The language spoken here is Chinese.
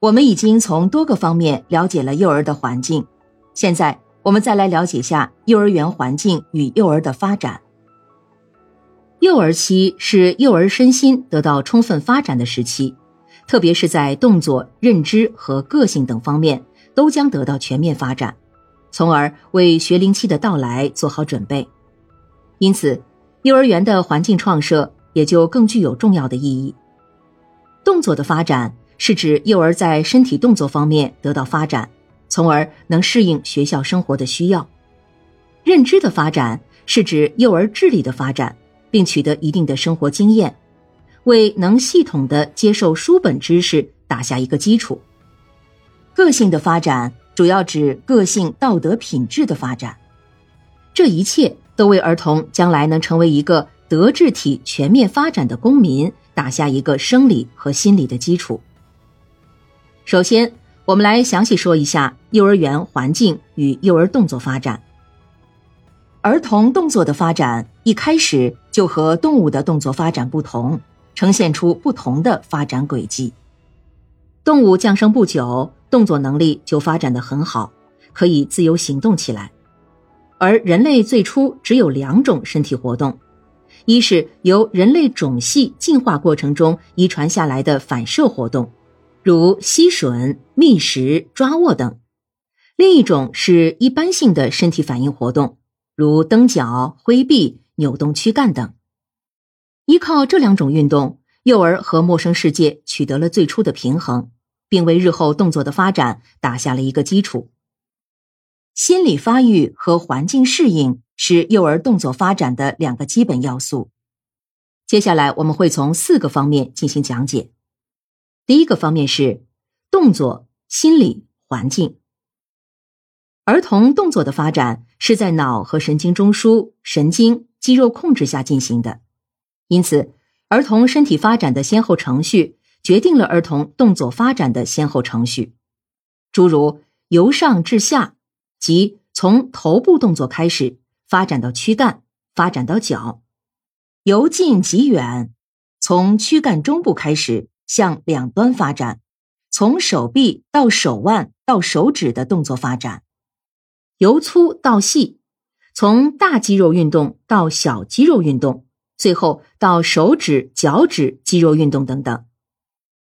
我们已经从多个方面了解了幼儿的环境，现在我们再来了解下幼儿园环境与幼儿的发展。幼儿期是幼儿身心得到充分发展的时期，特别是在动作、认知和个性等方面都将得到全面发展，从而为学龄期的到来做好准备。因此，幼儿园的环境创设也就更具有重要的意义。动作的发展。是指幼儿在身体动作方面得到发展，从而能适应学校生活的需要；认知的发展是指幼儿智力的发展，并取得一定的生活经验，为能系统的接受书本知识打下一个基础。个性的发展主要指个性道德品质的发展，这一切都为儿童将来能成为一个德智体全面发展的公民打下一个生理和心理的基础。首先，我们来详细说一下幼儿园环境与幼儿动作发展。儿童动作的发展一开始就和动物的动作发展不同，呈现出不同的发展轨迹。动物降生不久，动作能力就发展的很好，可以自由行动起来；而人类最初只有两种身体活动，一是由人类种系进化过程中遗传下来的反射活动。如吸吮、觅食、抓握等；另一种是一般性的身体反应活动，如蹬脚、挥臂、扭动躯干等。依靠这两种运动，幼儿和陌生世界取得了最初的平衡，并为日后动作的发展打下了一个基础。心理发育和环境适应是幼儿动作发展的两个基本要素。接下来，我们会从四个方面进行讲解。第一个方面是动作、心理、环境。儿童动作的发展是在脑和神经中枢、神经、肌肉控制下进行的，因此，儿童身体发展的先后程序决定了儿童动作发展的先后程序。诸如由上至下，即从头部动作开始发展到躯干，发展到脚；由近及远，从躯干中部开始。向两端发展，从手臂到手腕到手指的动作发展，由粗到细，从大肌肉运动到小肌肉运动，最后到手指、脚趾肌肉运动等等。